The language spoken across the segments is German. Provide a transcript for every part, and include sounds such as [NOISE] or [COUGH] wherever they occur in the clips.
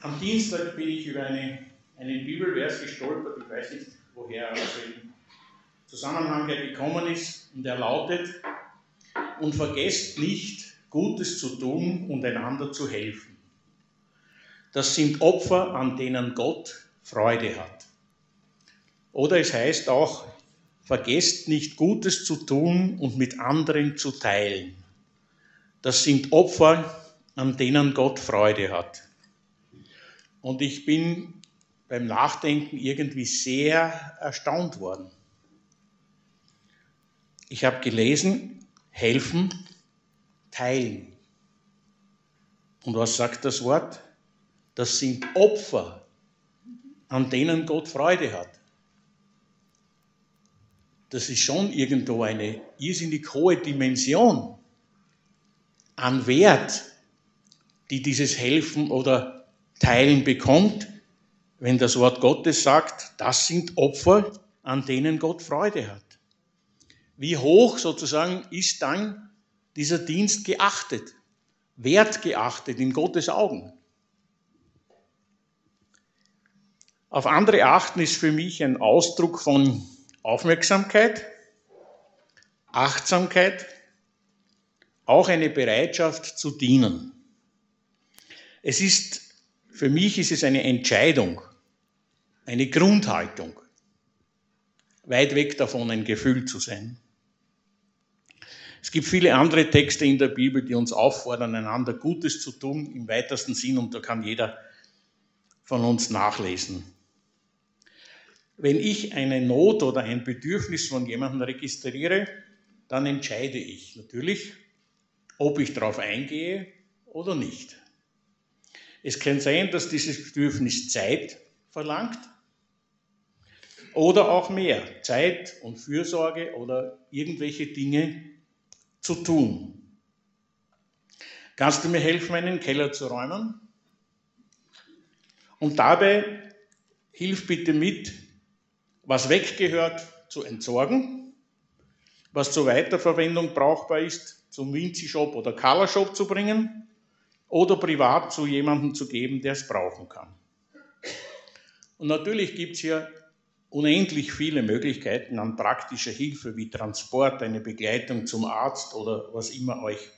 Am Dienstag bin ich über eine, einen Bibelvers gestolpert, ich weiß nicht, woher er aus welchem Zusammenhang gekommen ist, und er lautet, und vergesst nicht, Gutes zu tun und einander zu helfen. Das sind Opfer, an denen Gott Freude hat. Oder es heißt auch, vergesst nicht Gutes zu tun und mit anderen zu teilen. Das sind Opfer, an denen Gott Freude hat. Und ich bin beim Nachdenken irgendwie sehr erstaunt worden. Ich habe gelesen, helfen, teilen. Und was sagt das Wort? Das sind Opfer, an denen Gott Freude hat. Das ist schon irgendwo eine irrsinnig hohe Dimension an Wert, die dieses Helfen oder Teilen bekommt, wenn das Wort Gottes sagt, das sind Opfer, an denen Gott Freude hat. Wie hoch sozusagen ist dann dieser Dienst geachtet, wertgeachtet in Gottes Augen? Auf andere achten ist für mich ein Ausdruck von Aufmerksamkeit, Achtsamkeit, auch eine Bereitschaft zu dienen. Es ist, für mich ist es eine Entscheidung, eine Grundhaltung, weit weg davon ein Gefühl zu sein. Es gibt viele andere Texte in der Bibel, die uns auffordern, einander Gutes zu tun, im weitesten Sinn, und da kann jeder von uns nachlesen. Wenn ich eine Not oder ein Bedürfnis von jemandem registriere, dann entscheide ich natürlich, ob ich darauf eingehe oder nicht. Es kann sein, dass dieses Bedürfnis Zeit verlangt oder auch mehr Zeit und Fürsorge oder irgendwelche Dinge zu tun. Kannst du mir helfen, meinen Keller zu räumen? Und dabei hilf bitte mit, was weggehört, zu entsorgen, was zur Weiterverwendung brauchbar ist, zum Vinci-Shop oder Color-Shop zu bringen oder privat zu jemandem zu geben, der es brauchen kann. Und natürlich gibt es hier unendlich viele Möglichkeiten an praktischer Hilfe wie Transport, eine Begleitung zum Arzt oder was immer euch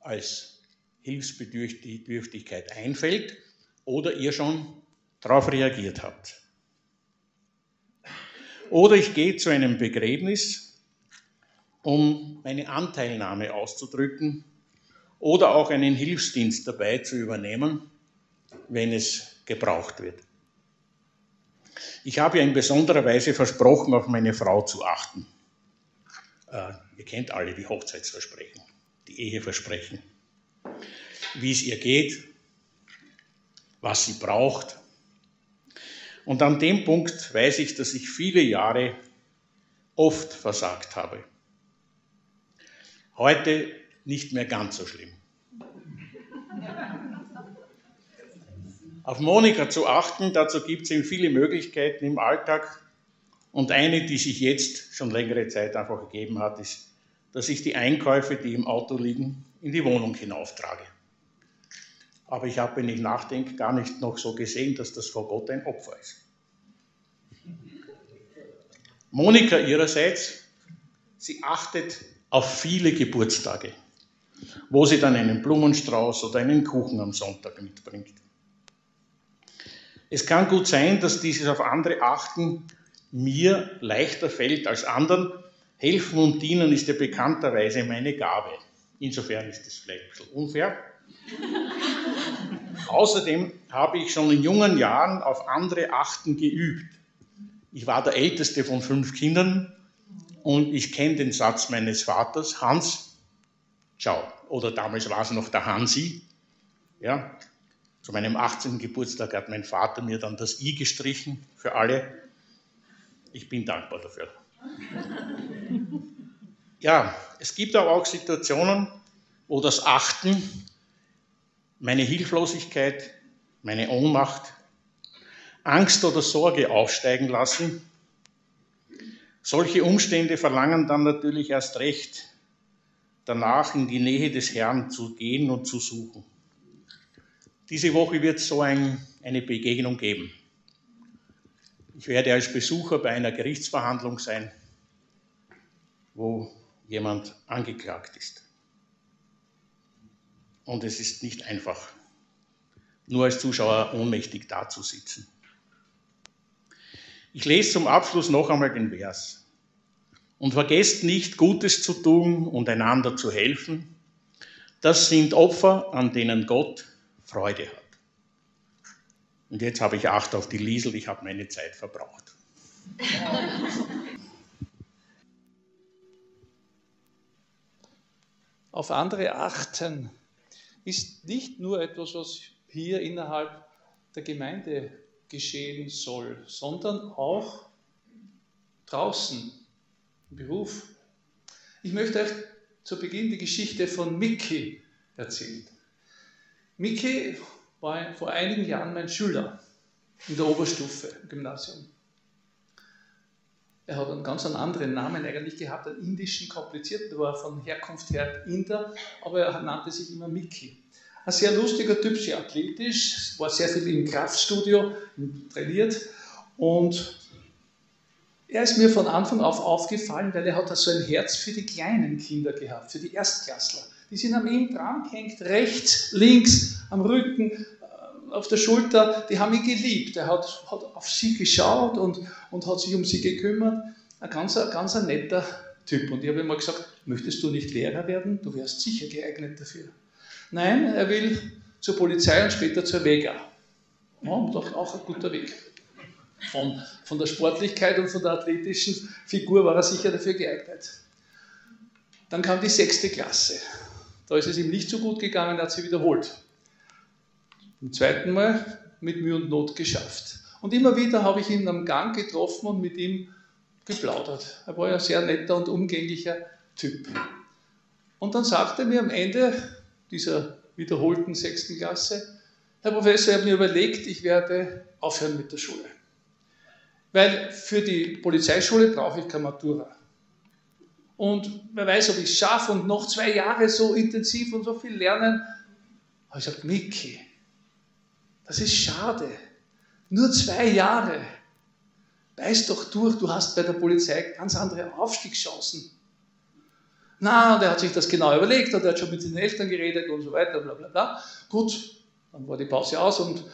als Hilfsbedürftigkeit einfällt oder ihr schon darauf reagiert habt. Oder ich gehe zu einem Begräbnis, um meine Anteilnahme auszudrücken oder auch einen Hilfsdienst dabei zu übernehmen, wenn es gebraucht wird. Ich habe ja in besonderer Weise versprochen, auf meine Frau zu achten. Äh, ihr kennt alle die Hochzeitsversprechen, die Eheversprechen. Wie es ihr geht, was sie braucht, und an dem Punkt weiß ich, dass ich viele Jahre oft versagt habe. Heute nicht mehr ganz so schlimm. Auf Monika zu achten, dazu gibt es eben viele Möglichkeiten im Alltag. Und eine, die sich jetzt schon längere Zeit einfach ergeben hat, ist, dass ich die Einkäufe, die im Auto liegen, in die Wohnung hinauftrage. Aber ich habe, wenn ich nachdenke, gar nicht noch so gesehen, dass das vor Gott ein Opfer ist. Monika ihrerseits, sie achtet auf viele Geburtstage, wo sie dann einen Blumenstrauß oder einen Kuchen am Sonntag mitbringt. Es kann gut sein, dass dieses auf andere achten mir leichter fällt als anderen. Helfen und dienen ist ja bekannterweise meine Gabe. Insofern ist das vielleicht ein bisschen unfair. [LAUGHS] Außerdem habe ich schon in jungen Jahren auf andere achten geübt. Ich war der älteste von fünf Kindern und ich kenne den Satz meines Vaters, Hans, ciao. Oder damals war es noch der Hansi. Ja, zu meinem 18. Geburtstag hat mein Vater mir dann das I gestrichen für alle. Ich bin dankbar dafür. [LAUGHS] Ja, es gibt aber auch Situationen, wo das Achten meine Hilflosigkeit, meine Ohnmacht, Angst oder Sorge aufsteigen lassen. Solche Umstände verlangen dann natürlich erst recht, danach in die Nähe des Herrn zu gehen und zu suchen. Diese Woche wird es so ein, eine Begegnung geben. Ich werde als Besucher bei einer Gerichtsverhandlung sein, wo jemand angeklagt ist. Und es ist nicht einfach, nur als Zuschauer ohnmächtig dazusitzen. Ich lese zum Abschluss noch einmal den Vers. Und vergesst nicht, Gutes zu tun und einander zu helfen. Das sind Opfer, an denen Gott Freude hat. Und jetzt habe ich Acht auf die Liesel, ich habe meine Zeit verbraucht. Auf andere achten ist nicht nur etwas, was hier innerhalb der Gemeinde geschehen soll, sondern auch draußen Beruf. Ich möchte euch zu Beginn die Geschichte von Mickey erzählen. Mickey war vor einigen Jahren mein Schüler in der Oberstufe im Gymnasium. Er hat einen ganz anderen Namen eigentlich gehabt, einen indischen, komplizierten, der war von Herkunft her Inder, aber er nannte sich immer Mickey. Ein sehr lustiger Typ, sehr athletisch, war sehr viel im Kraftstudio trainiert und er ist mir von Anfang auf aufgefallen, weil er hat so ein Herz für die kleinen Kinder gehabt, für die Erstklässler. Die sind am ihm dran gehängt, rechts, links, am Rücken, äh, auf der Schulter. Die haben ihn geliebt. Er hat, hat auf sie geschaut und, und hat sich um sie gekümmert. Ein ganz, ganz ein netter Typ. Und ich habe immer gesagt, möchtest du nicht Lehrer werden? Du wärst sicher geeignet dafür. Nein, er will zur Polizei und später zur Vega. Ja, doch auch ein guter Weg. Von, von der Sportlichkeit und von der athletischen Figur war er sicher dafür geeignet. Dann kam die sechste Klasse. Da ist es ihm nicht so gut gegangen, er hat sie wiederholt. Im zweiten Mal mit Mühe und Not geschafft. Und immer wieder habe ich ihn am Gang getroffen und mit ihm geplaudert. Er war ja ein sehr netter und umgänglicher Typ. Und dann sagte er mir am Ende dieser wiederholten sechsten Klasse, Herr Professor, ich habe mir überlegt, ich werde aufhören mit der Schule. Weil für die Polizeischule brauche ich keine Matura. Und wer weiß, ob ich es schaffe und noch zwei Jahre so intensiv und so viel lernen. Aber ich sage, Miki, das ist schade. Nur zwei Jahre. Beiß doch durch, du hast bei der Polizei ganz andere Aufstiegschancen. Na, und er hat sich das genau überlegt und er hat schon mit seinen Eltern geredet und so weiter, bla bla bla. Gut, dann war die Pause aus und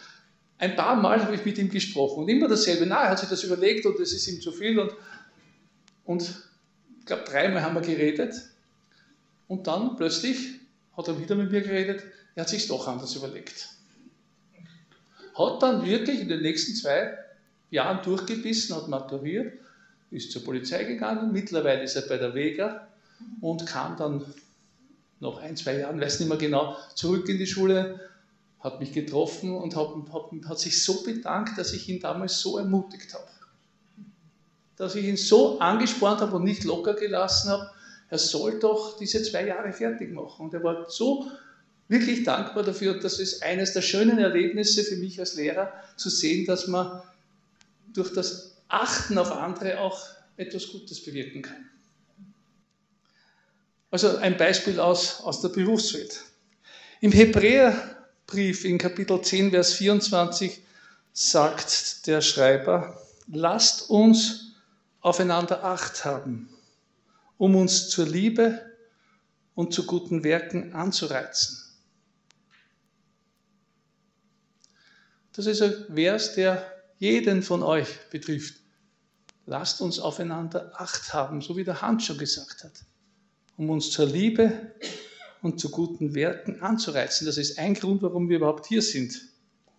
ein paar Mal habe ich mit ihm gesprochen und immer dasselbe. Na, er hat sich das überlegt und es ist ihm zu viel und, und ich glaube, dreimal haben wir geredet und dann plötzlich hat er wieder mit mir geredet, er hat sich doch anders überlegt. Hat dann wirklich in den nächsten zwei Jahren durchgebissen, hat maturiert, ist zur Polizei gegangen, mittlerweile ist er bei der Vega und kam dann nach ein, zwei Jahren, weiß nicht mehr genau, zurück in die Schule, hat mich getroffen und hat, hat, hat sich so bedankt, dass ich ihn damals so ermutigt habe. Dass ich ihn so angespornt habe und nicht locker gelassen habe, er soll doch diese zwei Jahre fertig machen. Und er war so wirklich dankbar dafür. Und das ist eines der schönen Erlebnisse für mich als Lehrer, zu sehen, dass man durch das Achten auf andere auch etwas Gutes bewirken kann. Also ein Beispiel aus, aus der Berufswelt. Im Hebräerbrief in Kapitel 10, Vers 24 sagt der Schreiber, lasst uns aufeinander Acht haben, um uns zur Liebe und zu guten Werken anzureizen. Das ist ein Vers, der jeden von euch betrifft. Lasst uns aufeinander Acht haben, so wie der Hans schon gesagt hat um uns zur Liebe und zu guten Werken anzureizen. Das ist ein Grund, warum wir überhaupt hier sind,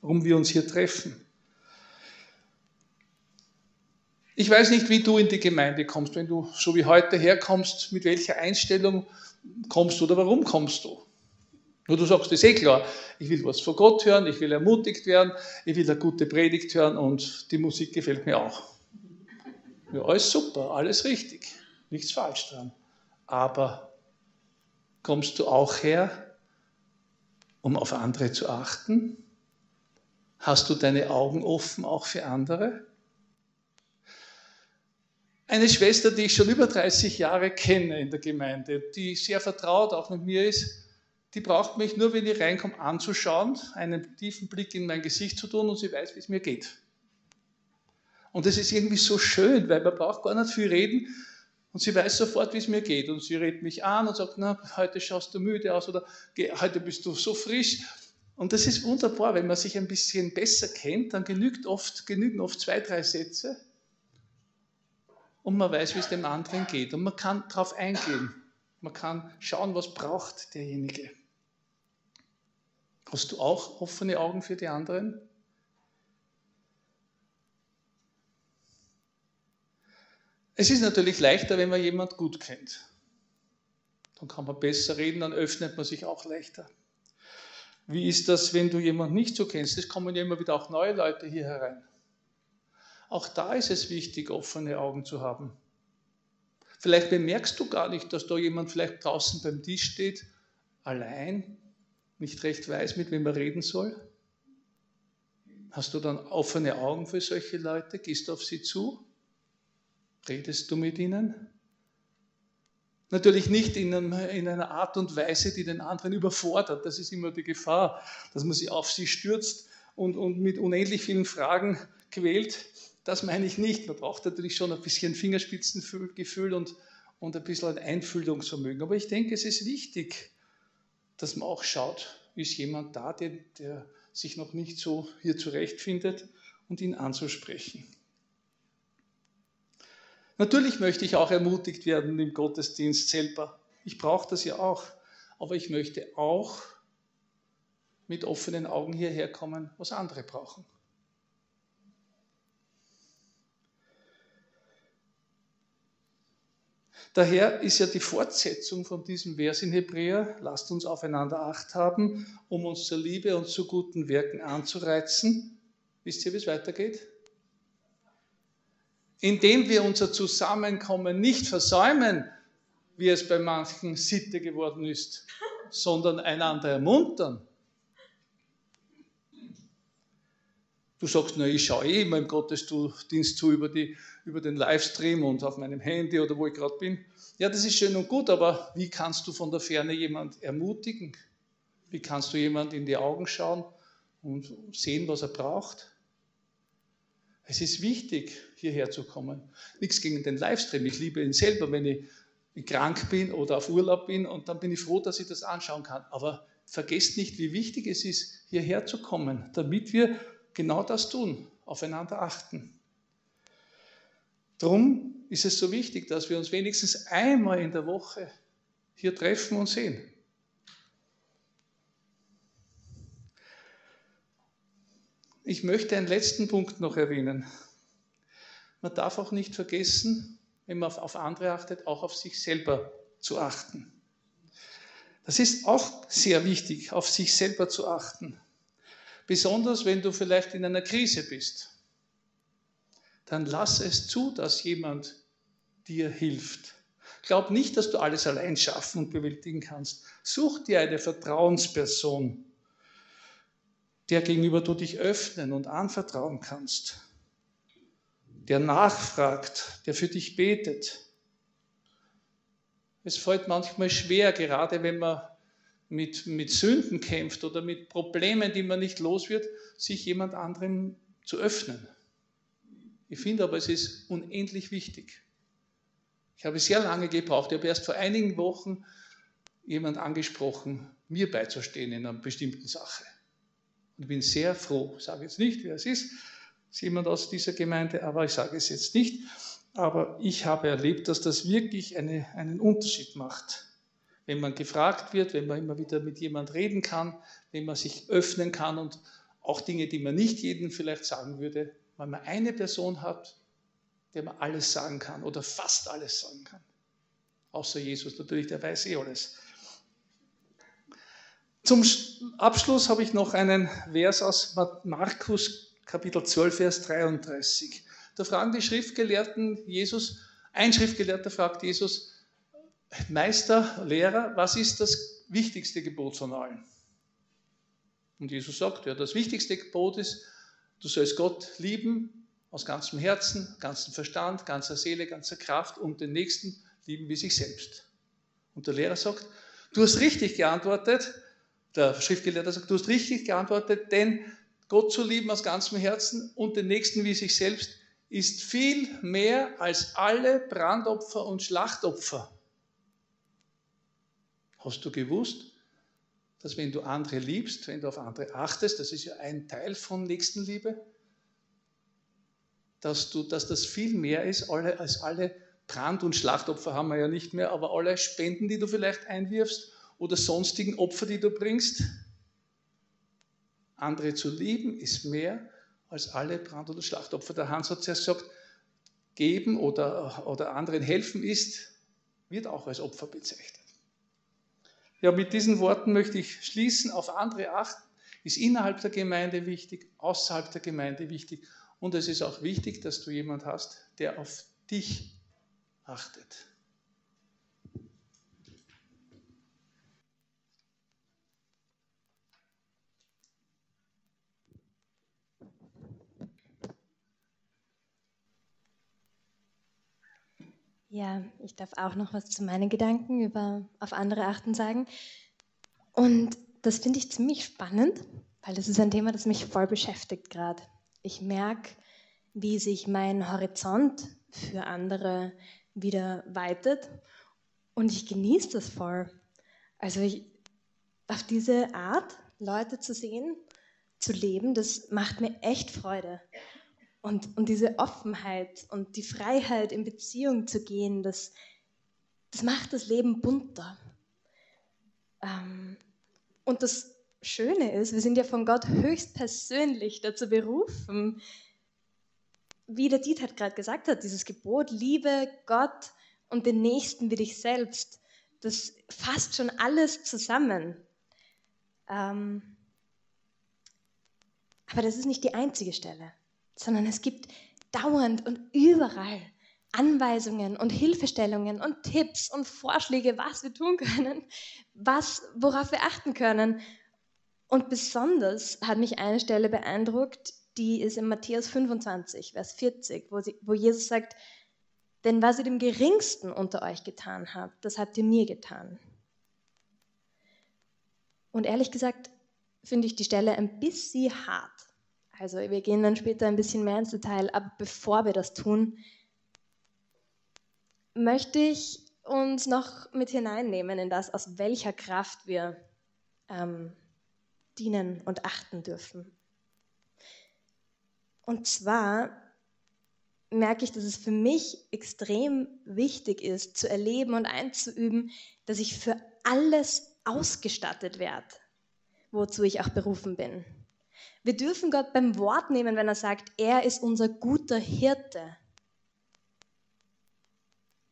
warum wir uns hier treffen. Ich weiß nicht, wie du in die Gemeinde kommst, wenn du so wie heute herkommst, mit welcher Einstellung kommst du oder warum kommst du? Nur du sagst, ist eh klar, ich will was von Gott hören, ich will ermutigt werden, ich will eine gute Predigt hören und die Musik gefällt mir auch. Ja, alles super, alles richtig, nichts falsch dran. Aber kommst du auch her, um auf andere zu achten? Hast du deine Augen offen auch für andere? Eine Schwester, die ich schon über 30 Jahre kenne in der Gemeinde, die sehr vertraut auch mit mir ist, die braucht mich nur, wenn ich reinkomme, anzuschauen, einen tiefen Blick in mein Gesicht zu tun und sie weiß, wie es mir geht. Und das ist irgendwie so schön, weil man braucht gar nicht viel reden und sie weiß sofort, wie es mir geht. Und sie redet mich an und sagt, na, heute schaust du müde aus oder heute bist du so frisch. Und das ist wunderbar, wenn man sich ein bisschen besser kennt, dann genügt oft, genügen oft zwei, drei Sätze und man weiß, wie es dem anderen geht. Und man kann darauf eingehen. Man kann schauen, was braucht derjenige. Hast du auch offene Augen für die anderen? Es ist natürlich leichter, wenn man jemand gut kennt. Dann kann man besser reden, dann öffnet man sich auch leichter. Wie ist das, wenn du jemanden nicht so kennst? Es kommen ja immer wieder auch neue Leute hier herein. Auch da ist es wichtig, offene Augen zu haben. Vielleicht bemerkst du gar nicht, dass da jemand vielleicht draußen beim Tisch steht, allein, nicht recht weiß, mit wem er reden soll. Hast du dann offene Augen für solche Leute? Gehst du auf sie zu? Redest du mit ihnen? Natürlich nicht in, einem, in, einer Art und Weise, die den anderen überfordert. Das ist immer die Gefahr, dass man sich auf sie stürzt und, und mit unendlich vielen Fragen quält. Das meine ich nicht. Man braucht natürlich schon ein bisschen Fingerspitzengefühl und, und ein bisschen ein Einfühlungsvermögen. Aber ich denke, es ist wichtig, dass man auch schaut, ist jemand da, der, der sich noch nicht so hier zurechtfindet und ihn anzusprechen. Natürlich möchte ich auch ermutigt werden im Gottesdienst selber. Ich brauche das ja auch. Aber ich möchte auch mit offenen Augen hierher kommen, was andere brauchen. Daher ist ja die Fortsetzung von diesem Vers in Hebräer, lasst uns aufeinander acht haben, um uns zur Liebe und zu guten Werken anzureizen. Wisst ihr, wie es weitergeht? Indem wir unser Zusammenkommen nicht versäumen, wie es bei manchen Sitte geworden ist, sondern einander ermuntern. Du sagst, na, ich schaue eh immer im Gottesdienst zu über, die, über den Livestream und auf meinem Handy oder wo ich gerade bin. Ja, das ist schön und gut, aber wie kannst du von der Ferne jemand ermutigen? Wie kannst du jemand in die Augen schauen und sehen, was er braucht? Es ist wichtig, hierher zu kommen. Nichts gegen den Livestream. Ich liebe ihn selber, wenn ich krank bin oder auf Urlaub bin und dann bin ich froh, dass ich das anschauen kann. Aber vergesst nicht, wie wichtig es ist, hierher zu kommen, damit wir genau das tun, aufeinander achten. Darum ist es so wichtig, dass wir uns wenigstens einmal in der Woche hier treffen und sehen. Ich möchte einen letzten Punkt noch erwähnen. Man darf auch nicht vergessen, wenn man auf andere achtet, auch auf sich selber zu achten. Das ist auch sehr wichtig, auf sich selber zu achten. Besonders wenn du vielleicht in einer Krise bist. Dann lass es zu, dass jemand dir hilft. Glaub nicht, dass du alles allein schaffen und bewältigen kannst. Such dir eine Vertrauensperson, der gegenüber du dich öffnen und anvertrauen kannst, der nachfragt, der für dich betet. Es fällt manchmal schwer, gerade wenn man mit, mit Sünden kämpft oder mit Problemen, die man nicht los wird, sich jemand anderem zu öffnen. Ich finde aber, es ist unendlich wichtig. Ich habe sehr lange gebraucht. Ich habe erst vor einigen Wochen jemand angesprochen, mir beizustehen in einer bestimmten Sache. Und bin sehr froh. Sage jetzt nicht, wer es ist. Ist jemand aus dieser Gemeinde, aber ich sage es jetzt nicht. Aber ich habe erlebt, dass das wirklich eine, einen Unterschied macht wenn man gefragt wird, wenn man immer wieder mit jemand reden kann, wenn man sich öffnen kann und auch Dinge, die man nicht jedem vielleicht sagen würde, weil man eine Person hat, der man alles sagen kann oder fast alles sagen kann. Außer Jesus natürlich, der weiß eh alles. Zum Abschluss habe ich noch einen Vers aus Markus Kapitel 12, Vers 33. Da fragen die Schriftgelehrten Jesus, ein Schriftgelehrter fragt Jesus, Meister, Lehrer, was ist das wichtigste Gebot von allen? Und Jesus sagt, ja, das wichtigste Gebot ist, du sollst Gott lieben aus ganzem Herzen, ganzem Verstand, ganzer Seele, ganzer Kraft und den Nächsten lieben wie sich selbst. Und der Lehrer sagt, Du hast richtig geantwortet. Der Schriftgelehrte sagt, du hast richtig geantwortet, denn Gott zu lieben aus ganzem Herzen und den Nächsten wie sich selbst ist viel mehr als alle Brandopfer und Schlachtopfer. Hast du gewusst, dass wenn du andere liebst, wenn du auf andere achtest, das ist ja ein Teil von Nächstenliebe, dass, du, dass das viel mehr ist alle, als alle Brand- und Schlachtopfer haben wir ja nicht mehr, aber alle Spenden, die du vielleicht einwirfst oder sonstigen Opfer, die du bringst. Andere zu lieben ist mehr als alle Brand- oder Schlachtopfer. Der Hans hat ja gesagt, geben oder, oder anderen helfen ist, wird auch als Opfer bezeichnet. Ja, mit diesen Worten möchte ich schließen. Auf andere achten ist innerhalb der Gemeinde wichtig, außerhalb der Gemeinde wichtig. Und es ist auch wichtig, dass du jemand hast, der auf dich achtet. Ja, ich darf auch noch was zu meinen Gedanken über auf andere achten sagen. Und das finde ich ziemlich spannend, weil das ist ein Thema, das mich voll beschäftigt gerade. Ich merke, wie sich mein Horizont für andere wieder weitet und ich genieße das voll. Also ich, auf diese Art, Leute zu sehen, zu leben, das macht mir echt Freude. Und, und diese Offenheit und die Freiheit, in Beziehung zu gehen, das, das macht das Leben bunter. Ähm, und das Schöne ist, wir sind ja von Gott höchstpersönlich dazu berufen, wie der Dieter gerade gesagt hat, dieses Gebot, liebe Gott und den Nächsten wie dich selbst, das fasst schon alles zusammen. Ähm, aber das ist nicht die einzige Stelle sondern es gibt dauernd und überall Anweisungen und Hilfestellungen und Tipps und Vorschläge, was wir tun können, was, worauf wir achten können. Und besonders hat mich eine Stelle beeindruckt, die ist in Matthäus 25, Vers 40, wo, sie, wo Jesus sagt, denn was ihr dem Geringsten unter euch getan habt, das habt ihr mir getan. Und ehrlich gesagt finde ich die Stelle ein bisschen hart. Also wir gehen dann später ein bisschen mehr ins Detail, aber bevor wir das tun, möchte ich uns noch mit hineinnehmen in das, aus welcher Kraft wir ähm, dienen und achten dürfen. Und zwar merke ich, dass es für mich extrem wichtig ist, zu erleben und einzuüben, dass ich für alles ausgestattet werde, wozu ich auch berufen bin. Wir dürfen Gott beim Wort nehmen, wenn er sagt, er ist unser guter Hirte.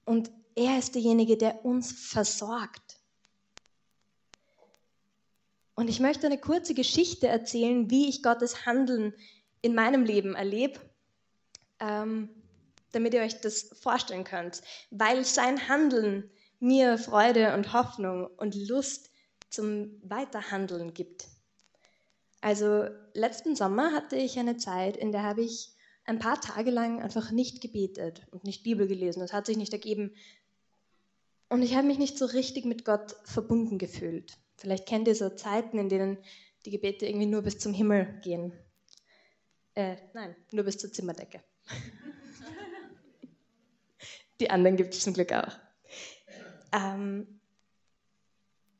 Und er ist derjenige, der uns versorgt. Und ich möchte eine kurze Geschichte erzählen, wie ich Gottes Handeln in meinem Leben erlebe, ähm, damit ihr euch das vorstellen könnt. Weil sein Handeln mir Freude und Hoffnung und Lust zum Weiterhandeln gibt. Also letzten Sommer hatte ich eine Zeit, in der habe ich ein paar Tage lang einfach nicht gebetet und nicht Bibel gelesen. Das hat sich nicht ergeben. Und ich habe mich nicht so richtig mit Gott verbunden gefühlt. Vielleicht kennt ihr so Zeiten, in denen die Gebete irgendwie nur bis zum Himmel gehen. Äh, nein, nur bis zur Zimmerdecke. [LAUGHS] die anderen gibt es zum Glück auch. Ähm,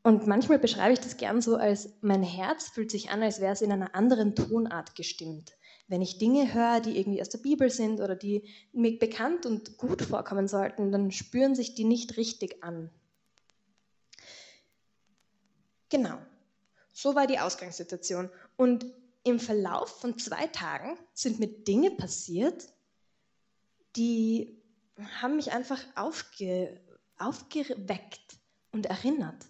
und manchmal beschreibe ich das gern so als, mein Herz fühlt sich an, als wäre es in einer anderen Tonart gestimmt. Wenn ich Dinge höre, die irgendwie aus der Bibel sind oder die mir bekannt und gut vorkommen sollten, dann spüren sich die nicht richtig an. Genau, so war die Ausgangssituation. Und im Verlauf von zwei Tagen sind mir Dinge passiert, die haben mich einfach aufge, aufgeweckt und erinnert.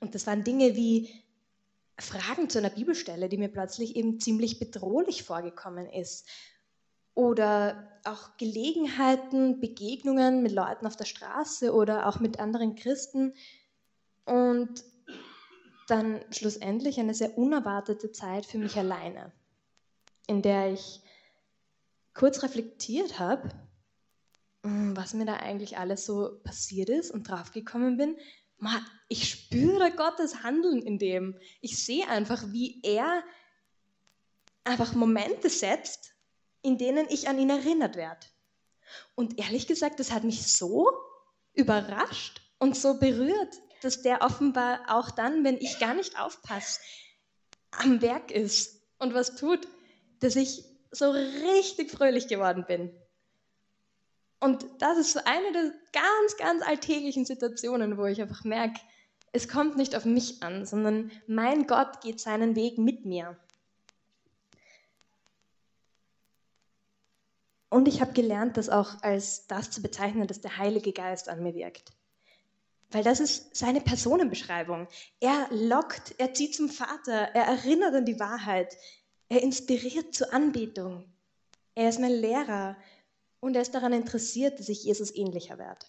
Und das waren Dinge wie Fragen zu einer Bibelstelle, die mir plötzlich eben ziemlich bedrohlich vorgekommen ist. Oder auch Gelegenheiten, Begegnungen mit Leuten auf der Straße oder auch mit anderen Christen. Und dann schlussendlich eine sehr unerwartete Zeit für mich alleine, in der ich kurz reflektiert habe, was mir da eigentlich alles so passiert ist und draufgekommen bin, ich spüre Gottes Handeln in dem. Ich sehe einfach, wie er einfach Momente setzt, in denen ich an ihn erinnert werde. Und ehrlich gesagt, das hat mich so überrascht und so berührt, dass der offenbar auch dann, wenn ich gar nicht aufpasse, am Werk ist und was tut, dass ich so richtig fröhlich geworden bin. Und das ist so eine der ganz, ganz alltäglichen Situationen, wo ich einfach merke, es kommt nicht auf mich an, sondern mein Gott geht seinen Weg mit mir. Und ich habe gelernt, das auch als das zu bezeichnen, dass der Heilige Geist an mir wirkt. Weil das ist seine Personenbeschreibung. Er lockt, er zieht zum Vater, er erinnert an die Wahrheit, er inspiriert zur Anbetung. Er ist mein Lehrer und er ist daran interessiert, dass ich Jesus ähnlicher werde.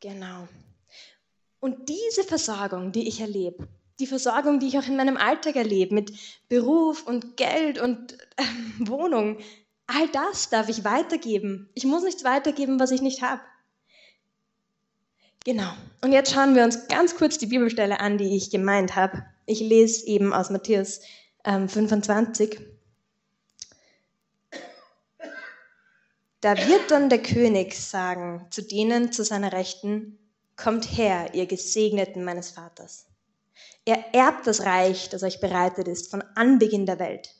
Genau. Und diese Versorgung, die ich erlebe, die Versorgung, die ich auch in meinem Alltag erlebe, mit Beruf und Geld und äh, Wohnung, all das darf ich weitergeben. Ich muss nichts weitergeben, was ich nicht habe. Genau. Und jetzt schauen wir uns ganz kurz die Bibelstelle an, die ich gemeint habe. Ich lese eben aus Matthäus ähm, 25. Da wird dann der König sagen zu denen zu seiner Rechten, kommt her, ihr Gesegneten meines Vaters. Er erbt das Reich, das euch bereitet ist, von Anbeginn der Welt.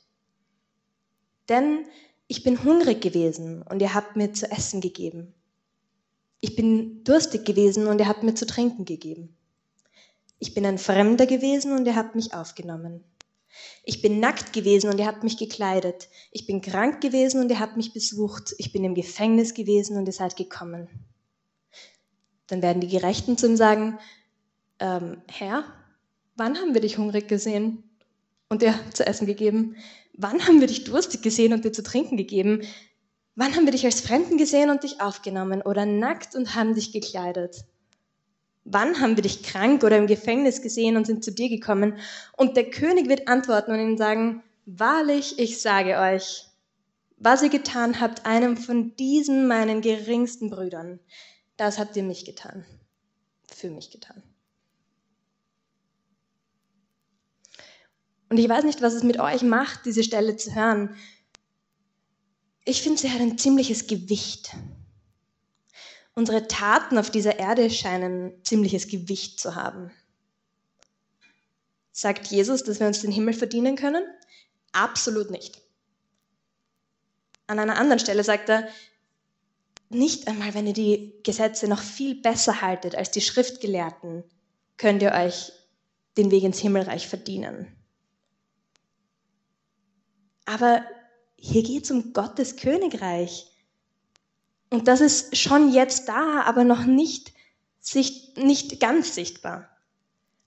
Denn ich bin hungrig gewesen und ihr habt mir zu essen gegeben. Ich bin durstig gewesen und ihr habt mir zu trinken gegeben. Ich bin ein Fremder gewesen und ihr habt mich aufgenommen. Ich bin nackt gewesen und ihr habt mich gekleidet. Ich bin krank gewesen und ihr habt mich besucht. Ich bin im Gefängnis gewesen und ihr seid gekommen. Dann werden die Gerechten zu ihm sagen, ähm, Herr, wann haben wir dich hungrig gesehen und dir zu essen gegeben? Wann haben wir dich durstig gesehen und dir zu trinken gegeben? Wann haben wir dich als Fremden gesehen und dich aufgenommen oder nackt und haben dich gekleidet? Wann haben wir dich krank oder im Gefängnis gesehen und sind zu dir gekommen? Und der König wird antworten und ihnen sagen, wahrlich, ich sage euch, was ihr getan habt, einem von diesen meinen geringsten Brüdern, das habt ihr mich getan, für mich getan. Und ich weiß nicht, was es mit euch macht, diese Stelle zu hören ich finde, sie hat ein ziemliches Gewicht. Unsere Taten auf dieser Erde scheinen ziemliches Gewicht zu haben. Sagt Jesus, dass wir uns den Himmel verdienen können? Absolut nicht. An einer anderen Stelle sagt er, nicht einmal, wenn ihr die Gesetze noch viel besser haltet als die Schriftgelehrten, könnt ihr euch den Weg ins Himmelreich verdienen. Aber hier geht es um Gottes Königreich. Und das ist schon jetzt da, aber noch nicht, sicht, nicht ganz sichtbar.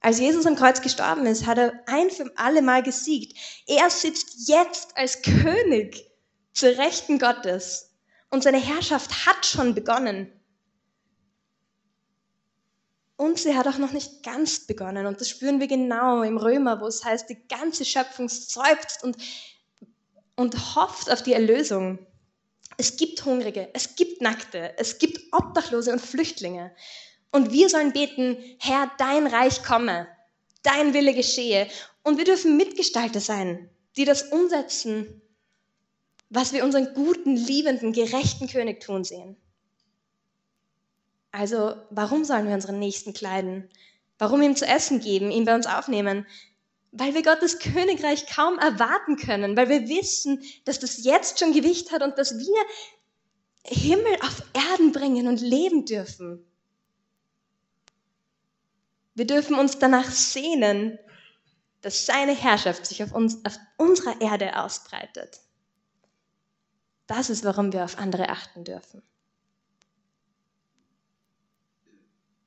Als Jesus am Kreuz gestorben ist, hat er ein für alle Mal gesiegt. Er sitzt jetzt als König zur Rechten Gottes. Und seine Herrschaft hat schon begonnen. Und sie hat auch noch nicht ganz begonnen. Und das spüren wir genau im Römer, wo es heißt, die ganze Schöpfung seufzt und und hofft auf die Erlösung. Es gibt Hungrige, es gibt Nackte, es gibt Obdachlose und Flüchtlinge. Und wir sollen beten, Herr, dein Reich komme, dein Wille geschehe. Und wir dürfen Mitgestalter sein, die das umsetzen, was wir unseren guten, liebenden, gerechten König tun sehen. Also, warum sollen wir unseren Nächsten kleiden? Warum ihm zu essen geben, ihn bei uns aufnehmen? Weil wir Gottes Königreich kaum erwarten können, weil wir wissen, dass das jetzt schon Gewicht hat und dass wir Himmel auf Erden bringen und leben dürfen. Wir dürfen uns danach sehnen, dass seine Herrschaft sich auf, uns, auf unserer Erde ausbreitet. Das ist, warum wir auf andere achten dürfen.